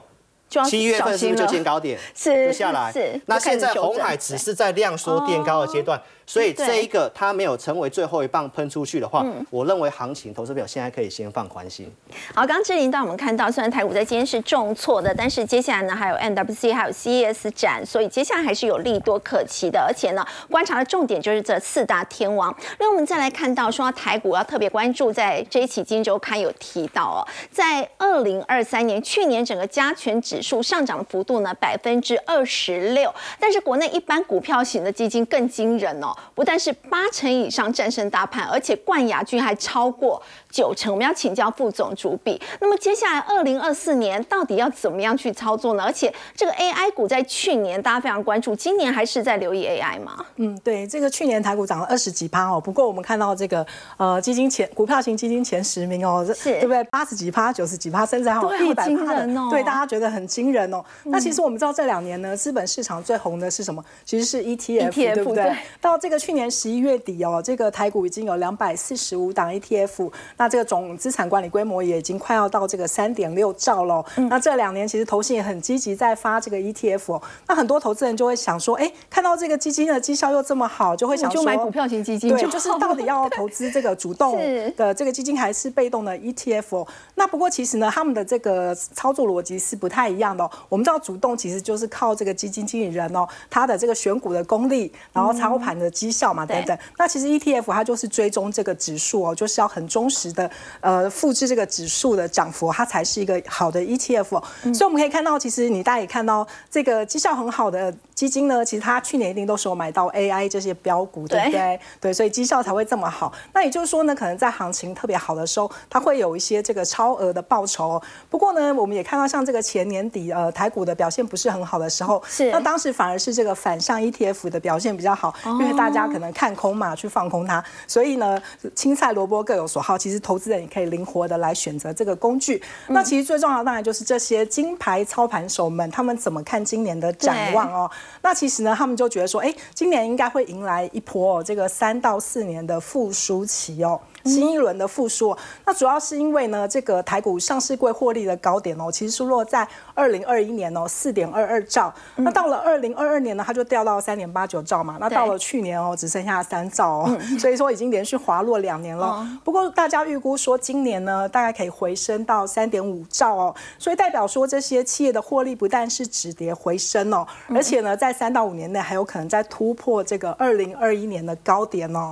七月份是不是就见高点？是，就下来。是。那现在红海只是在量缩垫高的阶段，所以这一个它没有成为最后一棒喷出去的话，我认为行情投资表现在可以先放宽心。好，刚刚志玲带我们看到，虽然台股在今天是重挫的，但是接下来呢还有 NWC 还有 CES 展，所以接下来还是有利多可期的。而且呢，观察的重点就是这四大天王。那我们再来看到说台股要特别关注，在这一期《金周刊》有提到哦，在二零二三年去年整个加权指指数上涨幅度呢百分之二十六，但是国内一般股票型的基金更惊人哦，不但是八成以上战胜大盘，而且冠亚军还超过九成。我们要请教副总主笔，那么接下来二零二四年到底要怎么样去操作呢？而且这个 AI 股在去年大家非常关注，今年还是在留意 AI 吗？嗯，对，这个去年台股涨了二十几趴哦，不过我们看到这个呃基金前股票型基金前十名哦，是对不对？八十几趴、九十几趴，甚至还有一百趴的，对，大家觉得很惊人哦。那其实我们知道这两年呢，资本市场最红的是什么？其实是 ETF，对不对？到这个去年十一月底哦，这个台股已经有两百四十五档 ETF，那这个总资产管理规模也已经快要到这个三点六兆了。那这两年其实投信也很积极在发这个 ETF，那很多投资人就会想说，哎，看到这个基金的绩效又这么好，就会想说买股票型基金，对，就是到底要投资这个主动 的这个基金还是被动的 ETF？那不过其实呢，他们的这个操作逻辑是不太一样的。我们知道主动其实就是靠这个基金经理人哦，他的这个选股的功力，然后操盘的绩效嘛等等。那其实 ETF 它就是追踪这个指数哦，就是要很忠实的呃复制这个指数的涨幅，它才是一个好的 ETF。所以我们可以看到，其实你大家也看到这个绩效很好的基金呢，其实它去年一定都是有买到 AI 这些标股，对不对？对，所以绩效才会这么好。那也就是说呢，可能在行情特别好的时候，它会有一些这个超额的报酬。不过呢，我们也看到像这个前年底呃台股的表现不是很好的时候，是那当时反而是这个反向 ETF 的表现比较好，因为大家可能看空嘛，去放空它。所以呢，青菜萝卜各有所好，其实投资人也可以灵活的来选择这个工具。那其实最重要的当然就是这些金牌操盘手们，他们怎么看今年的展望哦？那其实呢，他们就觉得说，哎，今年应该会迎来一波这个三到四年的复苏期哦。新一轮的复苏，那主要是因为呢，这个台股上市柜获利的高点哦，其实是落在二零二一年哦，四点二二兆。那到了二零二二年呢，它就掉到三点八九兆嘛。那到了去年哦，只剩下三兆哦，所以说已经连续滑落两年了。不过大家预估说，今年呢，大概可以回升到三点五兆哦。所以代表说，这些企业的获利不但是止跌回升哦，而且呢，在三到五年内还有可能再突破这个二零二一年的高点哦。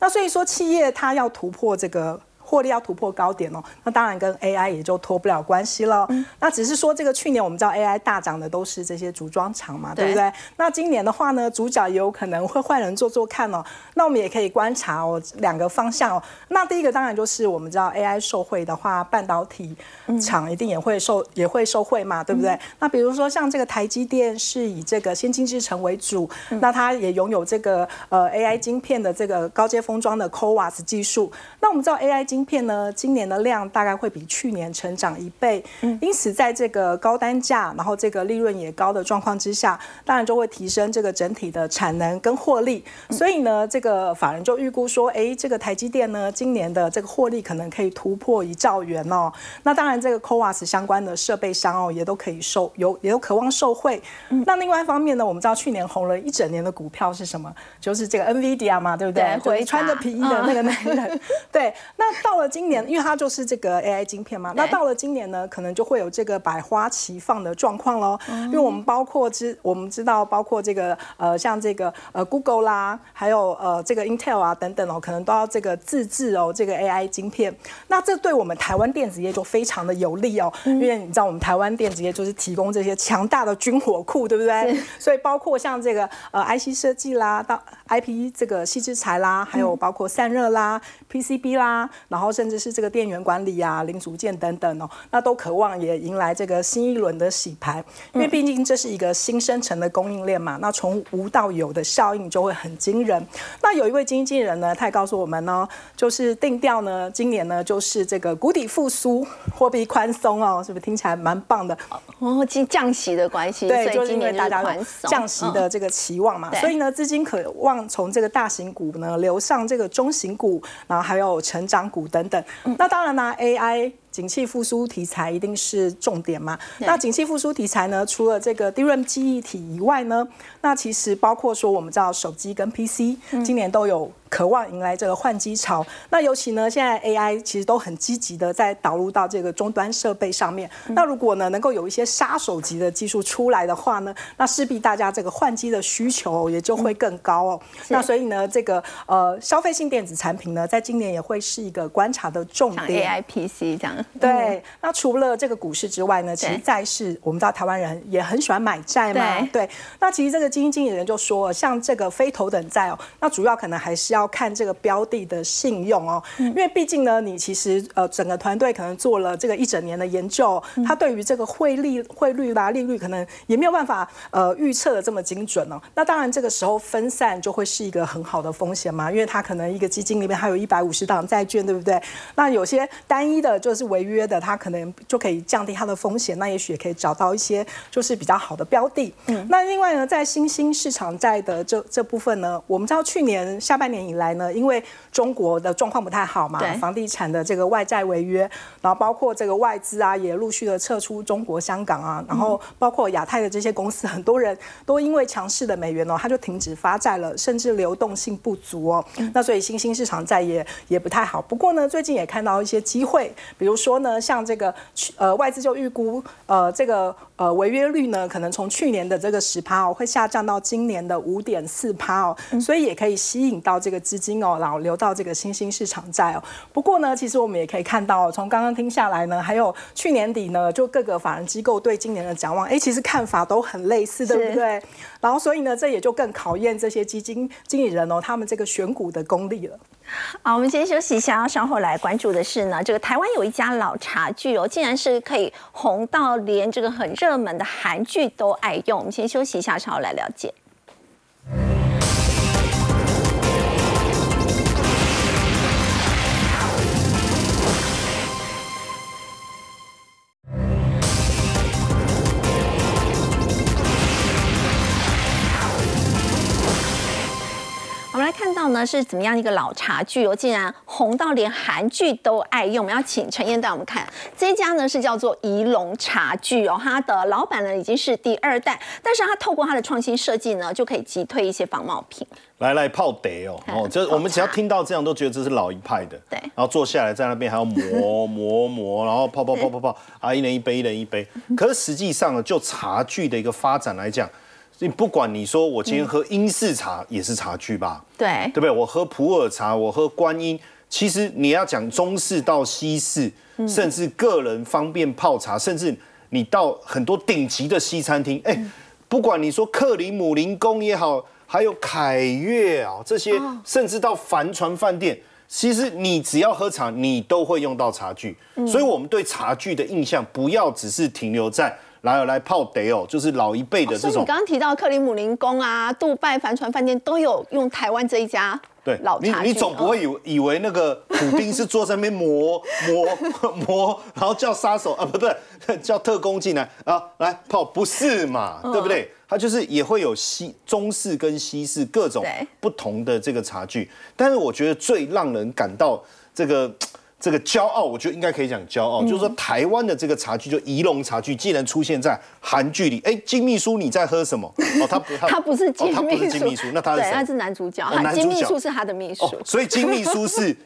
那所以说，企业它要突破这个。获利要突破高点哦，那当然跟 AI 也就脱不了关系了。那只是说这个去年我们知道 AI 大涨的都是这些组装厂嘛，对不对？那今年的话呢，主角也有可能会换人做做看哦。那我们也可以观察哦两个方向哦。那第一个当然就是我们知道 AI 受惠的话，半导体厂一定也会受也会受惠嘛，对不对？那比如说像这个台积电是以这个先进制程为主，那它也拥有这个呃 AI 晶片的这个高阶封装的 CoWAS 技术。那我们知道 AI 晶片呢，今年的量大概会比去年成长一倍，嗯因此在这个高单价，然后这个利润也高的状况之下，当然就会提升这个整体的产能跟获利。所以呢，这个法人就预估说，哎，这个台积电呢，今年的这个获利可能可以突破一兆元哦。那当然，这个 CoWAS 相关的设备商哦，也都可以受有也有渴望受惠。那另外一方面呢，我们知道去年红了一整年的股票是什么？就是这个 NVIDIA 嘛，对不对？对，穿着皮衣的那个男人。对，那到了今年，因为它就是这个 AI 晶片嘛，那到了今年呢，可能就会有这个百花齐放的状况喽。因为我们包括知，我们知道包括这个呃，像这个呃 Google 啦，还有呃这个 Intel 啊等等哦，可能都要这个自制哦这个 AI 晶片。那这对我们台湾电子业就非常的有利哦，因为你知道我们台湾电子业就是提供这些强大的军火库，对不对？所以包括像这个呃 IC 设计啦，到 IP 这个细制材啦，还有包括散热啦。PCB 啦，然后甚至是这个电源管理啊、零组件等等哦，那都渴望也迎来这个新一轮的洗牌，因为毕竟这是一个新生成的供应链嘛，那从无到有的效应就会很惊人。那有一位经纪人呢，他也告诉我们呢，就是定调呢，今年呢就是这个谷底复苏、货币宽松哦，是不是听起来蛮棒的？哦，降降息的关系，对，就是因为大家降息的这个期望嘛，所以呢，资金渴望从这个大型股呢流上这个中型股，然后还有成长股等等。那当然呢，AI。景气复苏题材一定是重点嘛？那景气复苏题材呢？除了这个 DRAM 记忆体以外呢，那其实包括说我们知道手机跟 PC 今年都有渴望迎来这个换机潮。那尤其呢，现在 AI 其实都很积极的在导入到这个终端设备上面。那如果呢能够有一些杀手级的技术出来的话呢，那势必大家这个换机的需求也就会更高哦。那所以呢，这个呃消费性电子产品呢，在今年也会是一个观察的重点。AI PC 这样。对，那除了这个股市之外呢，其实债市我们知道台湾人也很喜欢买债嘛。对，那其实这个基金经理人就说，像这个非头等债哦，那主要可能还是要看这个标的的信用哦，因为毕竟呢，你其实呃整个团队可能做了这个一整年的研究，他对于这个汇率汇率啦利率可能也没有办法呃预测的这么精准哦。那当然这个时候分散就会是一个很好的风险嘛，因为它可能一个基金里面还有一百五十档债券，对不对？那有些单一的就是违约的，它可能就可以降低它的风险，那也许也可以找到一些就是比较好的标的。嗯，那另外呢，在新兴市场债的这这部分呢，我们知道去年下半年以来呢，因为中国的状况不太好嘛，房地产的这个外债违约，然后包括这个外资啊也陆续的撤出中国香港啊，然后包括亚太的这些公司，很多人都因为强势的美元哦，它就停止发债了，甚至流动性不足哦。那所以新兴市场债也也不太好。不过呢，最近也看到一些机会，比如说呢，像这个呃外资就预估呃这个呃违约率呢，可能从去年的这个十趴哦，会下降到今年的五点四趴哦，所以也可以吸引到这个资金哦，然后流到这个新兴市场债哦。不过呢，其实我们也可以看到，从刚刚听下来呢，还有去年底呢，就各个法人机构对今年的展望，哎，其实看法都很类似，对不对？然后所以呢，这也就更考验这些基金经理人哦，他们这个选股的功力了。好，我们先休息一下，稍后来关注的是呢，这个台湾有一家老茶具哦，竟然是可以红到连这个很热门的韩剧都爱用。我们先休息一下，稍后来了解。看到呢是怎么样一个老茶具哦，竟然红到连韩剧都爱用。我们要请陈燕带我们看，这家呢是叫做仪龙茶具哦，它的老板呢已经是第二代，但是他透过他的创新设计呢，就可以击退一些仿冒品。来来泡得哦哦，这我们只要听到这样都觉得这是老一派的。对，然后坐下来在那边还要磨磨磨，然后泡泡泡泡泡啊，一人一杯，一人一杯。可是实际上呢，就茶具的一个发展来讲。你不管你说我今天喝英式茶也是茶具吧？对，对不对？我喝普洱茶，我喝观音，其实你要讲中式到西式，甚至个人方便泡茶，甚至你到很多顶级的西餐厅，哎，不管你说克里姆林宫也好，还有凯悦啊这些，甚至到帆船饭店，其实你只要喝茶，你都会用到茶具。所以，我们对茶具的印象，不要只是停留在。来来泡得哦，就是老一辈的这种。你刚刚提到克里姆林宫啊、杜拜帆船饭店都有用台湾这一家对老茶你总不会以以为那个普丁是坐在那边磨 磨磨，然后叫杀手啊不对，叫特工进来啊来泡，不是嘛？对不对？它就是也会有西中式跟西式各种不同的这个茶具，但是我觉得最让人感到这个。这个骄傲，我觉得应该可以讲骄傲，就是说台湾的这个茶具，就仪龙茶具，既然出现在韩剧里，哎，金秘书你在喝什么？哦，他不，他不是金秘书，那他是谁？他是男主角，金秘书是他的秘书，所以金秘书是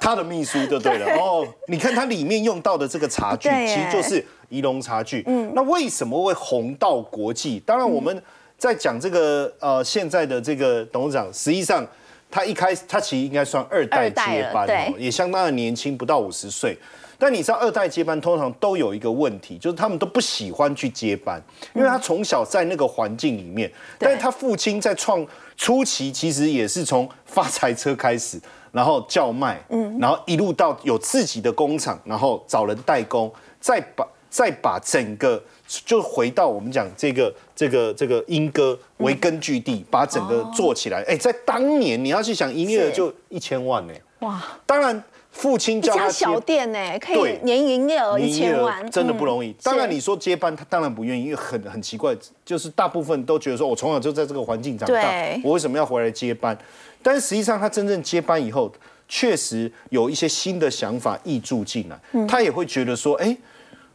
他的秘书就对了。哦，你看它里面用到的这个茶具，其实就是仪龙茶具。嗯，那为什么会红到国际？当然我们在讲这个呃现在的这个董事长，实际上。他一开始，他其实应该算二代接班哦，也相当的年轻，不到五十岁。但你知道，二代接班通常都有一个问题，就是他们都不喜欢去接班，因为他从小在那个环境里面。但是他父亲在创初期，其实也是从发财车开始，然后叫卖，嗯，然后一路到有自己的工厂，然后找人代工，再把再把整个。就回到我们讲这个这个这个莺歌为根据地，把整个做起来。哎，在当年你要去想营业额就一千万呢。哇！当然父亲叫他小店呢，可以年营业额一千万，真的不容易。当然你说接班，他当然不愿意，因为很很奇怪，就是大部分都觉得说我从小就在这个环境长大，我为什么要回来接班？但是实际上他真正接班以后，确实有一些新的想法溢注进来，他也会觉得说，哎，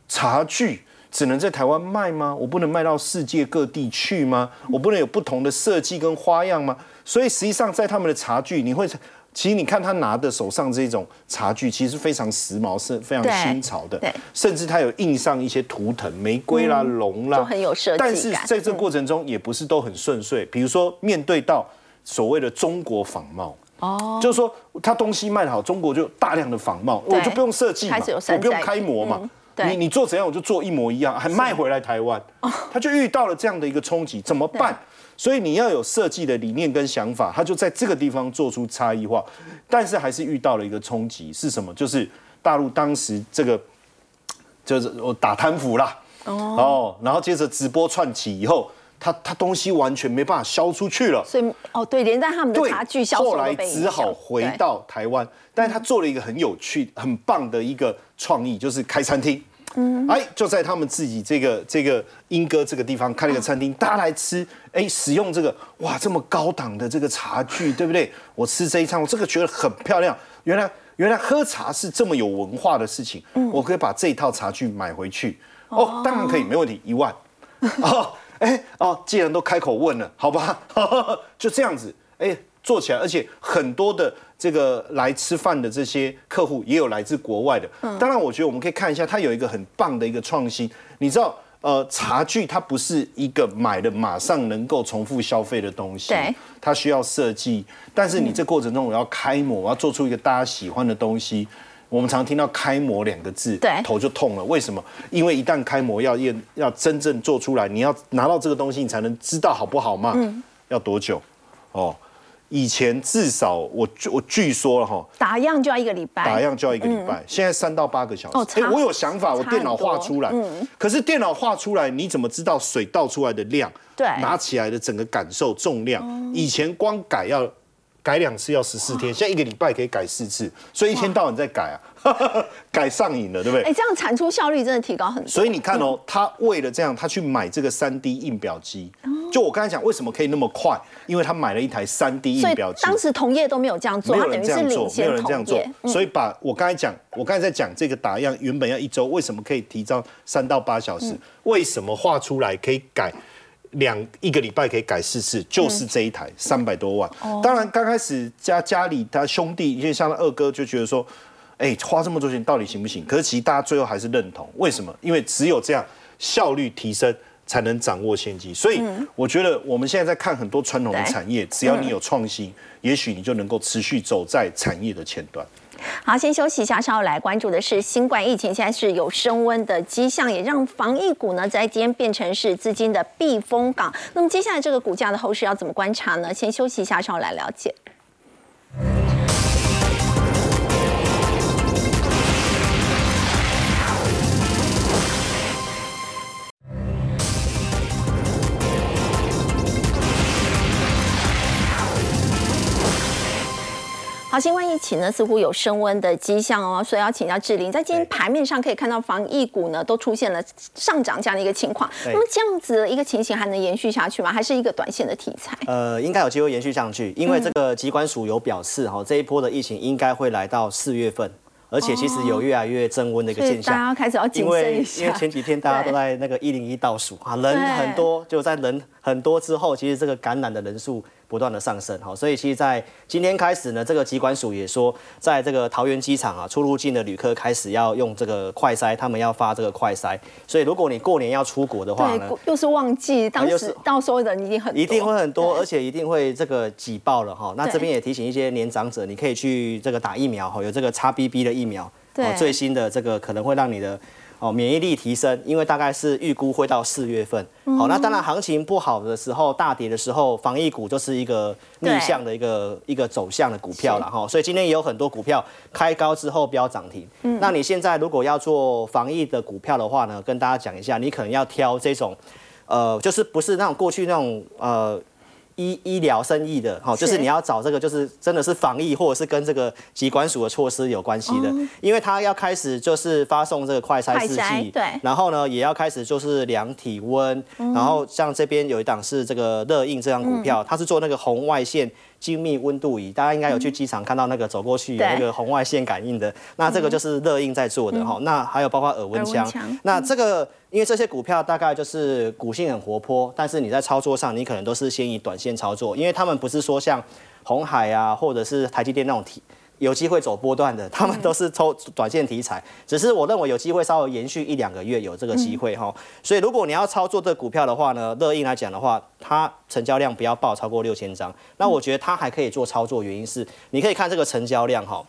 茶具。只能在台湾卖吗？我不能卖到世界各地去吗？我不能有不同的设计跟花样吗？所以实际上在他们的茶具，你会，其实你看他拿的手上这种茶具，其实非常时髦，是非常新潮的。对，甚至他有印上一些图腾，玫瑰啦、龙啦，很有设计但是在这过程中也不是都很顺遂。比如说面对到所谓的中国仿冒。哦，就是说他东西卖得好，中国就大量的仿冒，我就不用设计嘛，我不用开模嘛。你你做怎样我就做一模一样，还卖回来台湾，他就遇到了这样的一个冲击，怎么办？所以你要有设计的理念跟想法，他就在这个地方做出差异化，但是还是遇到了一个冲击，是什么？就是大陆当时这个就是我打贪腐啦，哦，然后接着直播串起以后，他他东西完全没办法销出去了，所以哦对，连带他们的差距销后来只好回到台湾，但是他做了一个很有趣、很棒的一个创意，就是开餐厅。嗯，哎，就在他们自己这个这个英哥这个地方开了一个餐厅，大家来吃，哎，使用这个哇这么高档的这个茶具，对不对？我吃这一餐，我这个觉得很漂亮。原来原来喝茶是这么有文化的事情，我可以把这一套茶具买回去。哦，当然可以，没问题，一万。哦，哎哦，既然都开口问了，好吧，就这样子，哎，做起来，而且很多的。这个来吃饭的这些客户也有来自国外的，当然我觉得我们可以看一下，它有一个很棒的一个创新。你知道，呃，茶具它不是一个买的马上能够重复消费的东西，它需要设计。但是你这过程中我要开模，我要做出一个大家喜欢的东西。我们常听到“开模”两个字，对，头就痛了。为什么？因为一旦开模要验要真正做出来，你要拿到这个东西，你才能知道好不好嘛？嗯，要多久？哦。以前至少我我据说了哈，打样就要一个礼拜，打样就要一个礼拜，现在三到八个小时。哎，我有想法，我电脑画出来，可是电脑画出来，你怎么知道水倒出来的量？对，拿起来的整个感受重量，以前光改要改两次要十四天，现在一个礼拜可以改四次，所以一天到晚在改啊。改上瘾了，对不对？哎，这样产出效率真的提高很多。所以你看哦，他为了这样，他去买这个三 D 印表机。就我刚才讲，为什么可以那么快？因为他买了一台三 D 印表机。当时同业都没有这样做，没有人这样做，没有人这样做。所以把我刚才讲，我刚才在讲这个打样，原本要一周，为什么可以提早三到八小时？为什么画出来可以改两一个礼拜可以改四次？就是这一台三百多万。当然刚开始家家里他兄弟，因为像他二哥就觉得说。哎，花这么多钱到底行不行？可是其实大家最后还是认同，为什么？因为只有这样效率提升，才能掌握先机。所以我觉得我们现在在看很多传统的产业，只要你有创新，也许你就能够持续走在产业的前端。好，先休息一下，稍后来关注的是新冠疫情，现在是有升温的迹象，也让防疫股呢在今天变成是资金的避风港。那么接下来这个股价的后市要怎么观察呢？先休息一下，稍后来了解。好，新冠疫情呢似乎有升温的迹象哦，所以要请教志玲，在今天盘面上可以看到防疫股呢都出现了上涨这样的一个情况。那么这样子的一个情形还能延续下去吗？还是一个短线的题材？呃，应该有机会延续上去，因为这个机关署有表示哈，这一波的疫情应该会来到四月份，而且其实有越来越增温的一个现象。大家开始要谨慎一下，因为前几天大家都在那个一零一倒数啊，人很多，就在人很多之后，其实这个感染的人数。不断的上升，好，所以其实，在今天开始呢，这个机关署也说，在这个桃园机场啊，出入境的旅客开始要用这个快筛，他们要发这个快筛，所以如果你过年要出国的话呢，又是旺季，当时到时候人一定很一定会很多，而且一定会这个挤爆了哈。那这边也提醒一些年长者，你可以去这个打疫苗哈，有这个 XBB 的疫苗，最新的这个可能会让你的。哦，免疫力提升，因为大概是预估会到四月份。好，那当然行情不好的时候，大跌的时候，防疫股就是一个逆向的一个一个走向的股票了哈。所以今天也有很多股票开高之后飙涨停。嗯，那你现在如果要做防疫的股票的话呢，跟大家讲一下，你可能要挑这种，呃，就是不是那种过去那种呃。医医疗生意的哈，就是你要找这个，就是真的是防疫或者是跟这个疾管署的措施有关系的，因为他要开始就是发送这个快筛试剂，对，然后呢也要开始就是量体温，然后像这边有一档是这个热印这张股票，它是做那个红外线。精密温度仪，大家应该有去机场看到那个走过去有那个红外线感应的，那这个就是热印在做的哈。那还有包括耳温枪，那这个因为这些股票大概就是股性很活泼，但是你在操作上你可能都是先以短线操作，因为他们不是说像红海啊或者是台积电那种体。有机会走波段的，他们都是抽短线题材。只是我认为有机会稍微延续一两个月有这个机会哈。所以如果你要操作这股票的话呢，乐印来讲的话，它成交量不要爆超过六千张。那我觉得它还可以做操作，原因是你可以看这个成交量哈。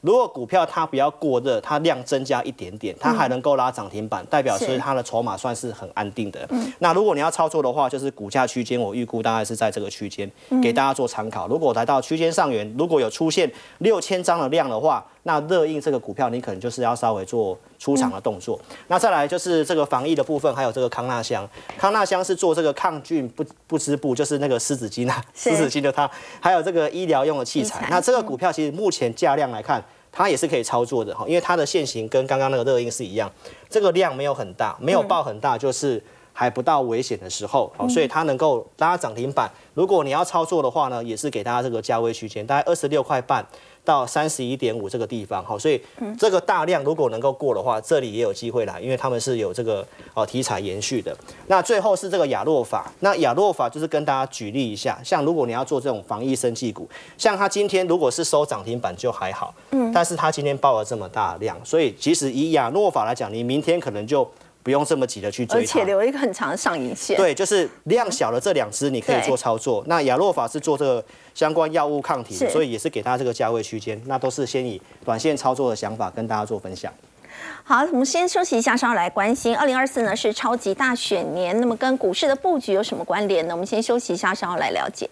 如果股票它不要过热，它量增加一点点，它还能够拉涨停板，代表是它的筹码算是很安定的。那如果你要操作的话，就是股价区间，我预估大概是在这个区间，给大家做参考。如果来到区间上缘，如果有出现六千张的量的话，那热映这个股票，你可能就是要稍微做出场的动作。那再来就是这个防疫的部分，还有这个康纳香，康纳香是做这个抗菌不不织布，就是那个湿纸巾啊，湿纸巾的它，还有这个医疗用的器材。那这个股票其实目前价量来看，它也是可以操作的哈，因为它的线型跟刚刚那个热映是一样，这个量没有很大，没有爆很大，就是还不到危险的时候，好，所以它能够拉涨停板。如果你要操作的话呢，也是给大家这个价位区间，大概二十六块半。到三十一点五这个地方，好，所以这个大量如果能够过的话，这里也有机会来，因为他们是有这个哦题材延续的。那最后是这个亚诺法，那亚诺法就是跟大家举例一下，像如果你要做这种防疫生技股，像它今天如果是收涨停板就还好，嗯，但是它今天报了这么大量，所以其实以亚诺法来讲，你明天可能就。不用这么急的去追而且留一个很长的上影线。对，就是量小的这两只你可以做操作。那亚洛法是做这个相关药物抗体，所以也是给大家这个价位区间。那都是先以短线操作的想法跟大家做分享。好，我们先休息一下，稍后来关心。二零二四呢是超级大选年，那么跟股市的布局有什么关联呢？我们先休息一下，稍后来了解。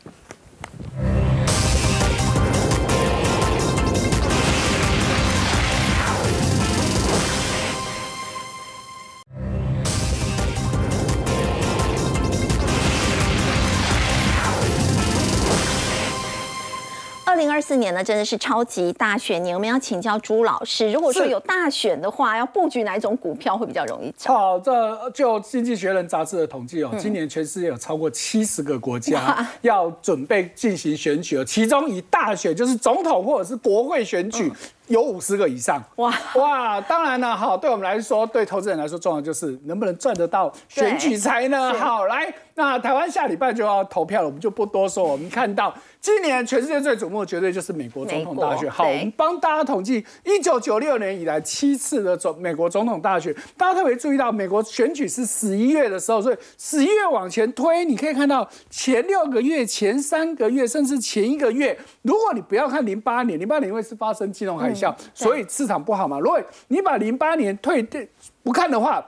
四年呢，真的是超级大选年。我们要请教朱老师，如果说有大选的话，要布局哪一种股票会比较容易涨？好，这就《经济学人》杂志的统计哦，今年全世界有超过七十个国家 要准备进行选举，其中以大选就是总统或者是国会选举。有五十个以上，哇哇！当然了，哈，对我们来说，对投资人来说，重要就是能不能赚得到选举财呢？好，来，那台湾下礼拜就要投票了，我们就不多说。我们看到今年全世界最瞩目的绝对就是美国总统大选。好，我们帮大家统计一九九六年以来七次的总美国总统大选，大家特别注意到，美国选举是十一月的时候，所以十一月往前推，你可以看到前六个月、前三个月，甚至前一个月，如果你不要看零八年，零八年因为是发生金融海啸。所以市场不好嘛？如果你把零八年退退不看的话，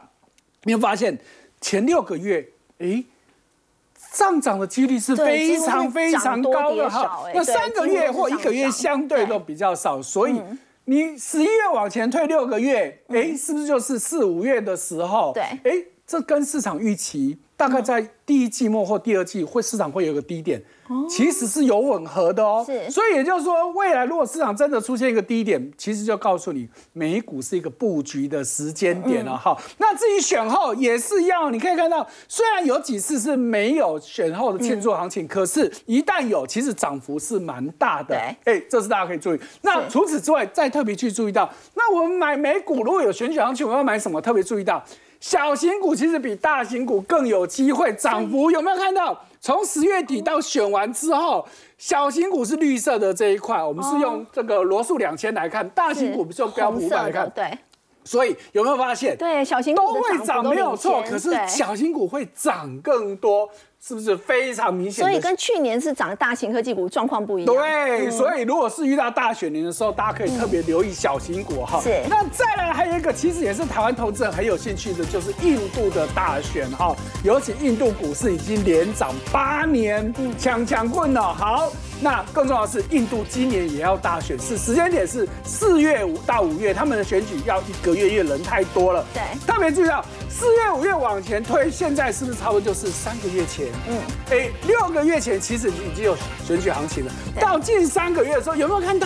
你会发现前六个月，哎，上涨的几率是非常非常高的哈。那三个月或一个月相对都比较少，所以你十一月往前退六个月，哎，是不是就是四五月的时候？对，哎，这跟市场预期大概在第一季末或第二季会市场会有一个低点。其实是有吻合的哦，所以也就是说，未来如果市场真的出现一个低点，其实就告诉你美股是一个布局的时间点了哈。那至于选后也是要，你可以看到，虽然有几次是没有选后的庆祝行情，可是一旦有，其实涨幅是蛮大的。哎，这是大家可以注意。那除此之外，再特别去注意到，那我们买美股如果有选举行情，我要买什么？特别注意到。小型股其实比大型股更有机会涨幅，有没有看到？从十月底到选完之后，小型股是绿色的这一块，我们是用这个罗素两千来看，大型股是用标普五百来看。对，所以有没有发现？对，小型股都会涨，没有错。可是小型股会涨更多。是不是非常明显？所以跟去年是涨大型科技股状况不一样。对，所以如果是遇到大选年的时候，大家可以特别留意小型股哈。是。那再来还有一个，其实也是台湾投资人很有兴趣的，就是印度的大选哈。尤其印度股市已经连涨八年，强强棍了。好，那更重要的是，印度今年也要大选，是时间点是四月五到五月，他们的选举要一个月，因为人太多了。对。特别注意到四月五月往前推，现在是不是差不多就是三个月前？嗯，哎，六个月前其实已经有选举行情了。到近三个月的时候，有没有看到